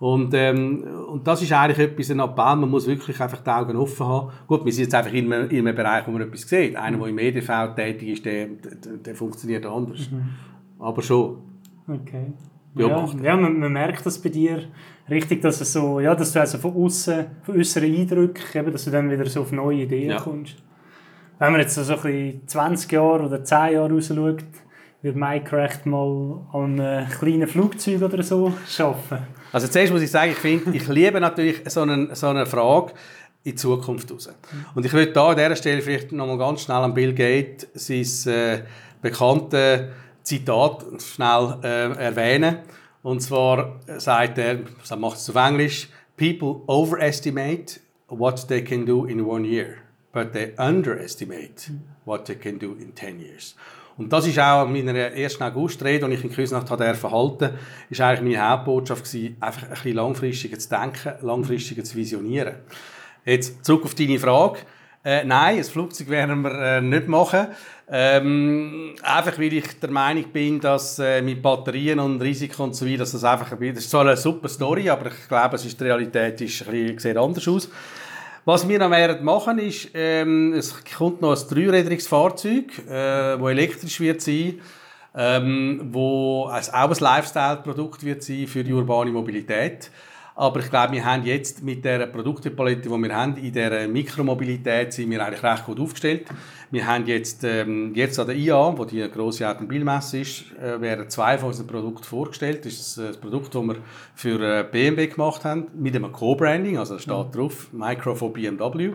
Und, ähm, und das ist eigentlich etwas, ein Appell, man muss wirklich einfach die Augen offen haben. Gut, wir sind jetzt einfach in einem, in einem Bereich, wo man etwas sieht. Einer, der im EDV tätig ist, der, der, der funktioniert anders. Mhm. Aber schon. Okay. Ja, ja man, man, merkt das bei dir richtig, dass, es so, ja, dass du also von außen, von äußeren Eindrücken, eben, dass du dann wieder so auf neue Ideen ja. kommst. Wenn man jetzt so ein bisschen 20 Jahre oder 10 Jahre rausschaut, wird Minecraft mal an einem kleinen Flugzeug oder so arbeiten? Also zuerst muss ich sagen, ich finde, ich liebe natürlich so eine, so eine Frage in die Zukunft raus. Und ich würde da an dieser Stelle vielleicht noch mal ganz schnell an Bill Gates sein äh, bekanntes Zitat schnell äh, erwähnen. Und zwar sagt er, er macht es auf Englisch, People overestimate what they can do in one year, but they underestimate what they can do in ten years. Und das ist auch in meiner ersten Augustrede, als ich in Küsnacht verhalten ist eigentlich meine Hauptbotschaft gewesen, einfach ein bisschen langfristiger zu denken, langfristiger zu visionieren. Jetzt zurück auf deine Frage. Äh, nein, ein Flugzeug werden wir äh, nicht machen. Ähm, einfach weil ich der Meinung bin, dass äh, mit Batterien und Risiken und so weiter, dass das einfach, das ist zwar eine super Story, aber ich glaube, es ist, die Realität ist ein bisschen, sieht anders aus. Was wir noch werden machen ist, ähm, es kommt noch ein dreirädriges Fahrzeug, äh, wo elektrisch wird sein, ähm, wo auch ein Lifestyle-Produkt wird sein für die urbane Mobilität. Aber ich glaube, wir haben jetzt mit der Produktepalette, die wir haben, in der Mikromobilität, sind wir eigentlich recht gut aufgestellt. Wir haben jetzt, ähm, jetzt an der IA, wo die grosse Automobilmesse ist, äh, werden zwei von unseren Produkten vorgestellt. Das ist das Produkt, das wir für äh, BMW gemacht haben, mit einem Co-Branding, also da steht mhm. drauf, Micro for BMW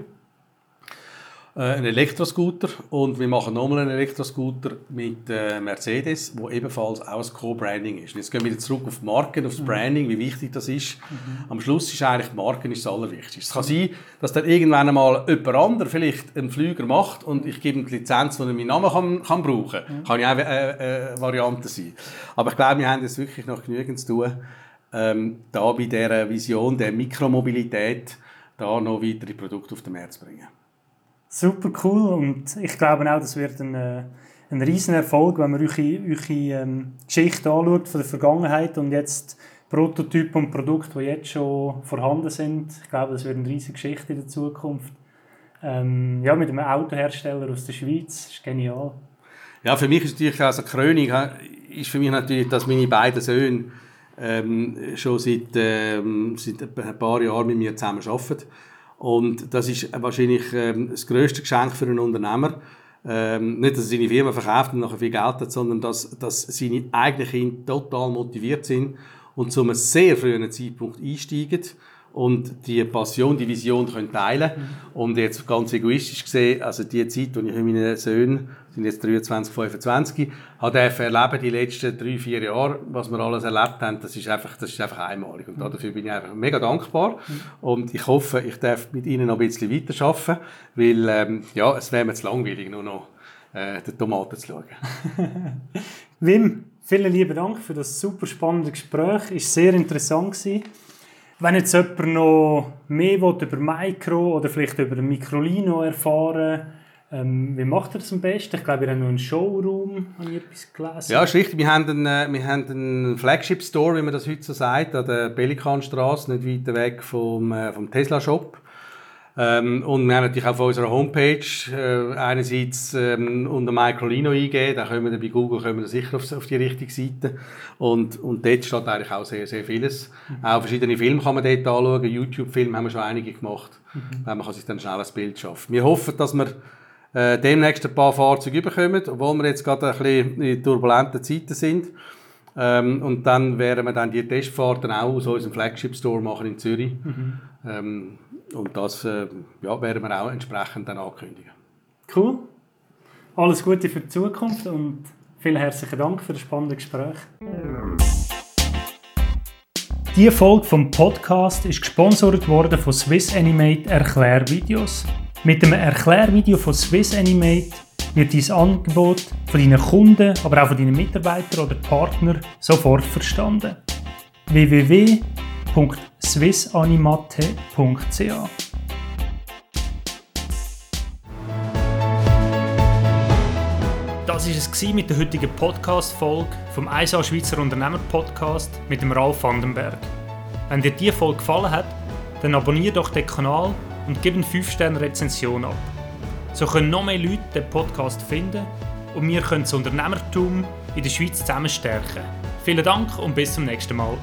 äh, einen Elektroscooter und wir machen nochmal einen Elektroscooter mit äh, Mercedes, wo ebenfalls auch ein Co-Branding ist. Und jetzt gehen wir wieder zurück auf die Marken, auf das mhm. Branding, wie wichtig das ist. Mhm. Am Schluss ist eigentlich die Marken ist das Allerwichtigste. Es kann sein, dass dann irgendwann einmal jemand anderes vielleicht einen Flüger macht und ich gebe ihm die Lizenz, wo er meinen Namen kann, kann brauchen kann. Mhm. Kann ja auch äh, äh, Variante sein. Aber ich glaube, wir haben jetzt wirklich noch genügend zu tun, ähm, da bei dieser Vision der Mikromobilität da noch weitere Produkte auf den Markt zu bringen. Super cool und ich glaube auch, das wird ein, äh, ein riesen Erfolg, wenn man eure, eure ähm, Geschichte anschaut von der Vergangenheit und jetzt Prototypen und Produkte, die jetzt schon vorhanden sind. Ich glaube, das wird eine riesige Geschichte in der Zukunft. Ähm, ja, mit einem Autohersteller aus der Schweiz, das ist genial. Ja, für mich ist natürlich also Krönung ist für mich natürlich, dass meine beiden Söhne ähm, schon seit, ähm, seit ein paar Jahren mit mir zusammen arbeiten. Und das ist wahrscheinlich ähm, das größte Geschenk für einen Unternehmer. Ähm, nicht, dass er seine Firma verkauft und nachher viel Geld hat, sondern dass, dass seine eigenen Kinder total motiviert sind und zu einem sehr frühen Zeitpunkt einsteigen und die Passion, die Vision können teilen mhm. Und jetzt ganz egoistisch gesehen, also die Zeit, die ich mit meinen Söhnen, sind jetzt 23, 25, habe erleben die letzten drei, vier Jahre, was wir alles erlebt haben, das ist einfach, das ist einfach einmalig. Und mhm. dafür bin ich einfach mega dankbar. Und ich hoffe, ich darf mit Ihnen noch ein bisschen weiterarbeiten, weil, ähm, ja, es wäre mir zu langweilig, nur noch äh, den Tomaten zu schauen. Wim, vielen lieben Dank für das super spannende Gespräch. Es war sehr interessant. Gewesen. Wenn jetzt jemand noch mehr über Micro oder vielleicht über Microlino erfahren ähm, wie macht er das am besten? Ich glaube, wir haben noch einen Showroom, habe ich etwas gelesen. Ja, ist richtig. Wir haben einen, äh, wir haben einen Flagship-Store, wie man das heute so sagt, an der Pelikanstraße, nicht weit weg vom, äh, vom Tesla-Shop. Ähm, und wir haben natürlich auf unserer Homepage äh, einerseits ähm, unter Microlino eingeben, da können wir bei Google können wir sicher auf, auf, die richtige Seite. Und, und dort steht eigentlich auch sehr, sehr vieles. Mhm. Auch verschiedene Filme kann man dort anschauen. YouTube-Filme haben wir schon einige gemacht. Mhm. Man kann sich dann schnell ein Bild schaffen. Wir hoffen, dass wir äh, demnächst ein paar Fahrzeuge bekommen, obwohl wir jetzt gerade ein bisschen in turbulenten Zeiten sind. Ähm, und dann werden wir dann die Testfahrten auch aus unserem Flagship Store machen in Zürich. Mhm. Ähm, und das äh, ja, werden wir auch entsprechend dann ankündigen. Cool. Alles Gute für die Zukunft und vielen herzlichen Dank für das spannende Gespräch. Die Folge vom Podcast ist gesponsert worden von Swiss Animate Erklärvideos. Mit dem Erklärvideo von Swiss Animate wird dein Angebot von deinen Kunden, aber auch von deinen Mitarbeitern oder Partnern sofort verstanden. www.swissanimate.ch Das war es mit der heutigen Podcast-Folge vom 1A Schweizer Unternehmer Podcast mit dem Ralf Vandenberg. Wenn dir diese Folge gefallen hat, dann abonniere doch den Kanal und gib eine 5-Sterne-Rezension ab. So können noch mehr Leute den Podcast finden und wir können das Unternehmertum in der Schweiz zusammen stärken. Vielen Dank und bis zum nächsten Mal.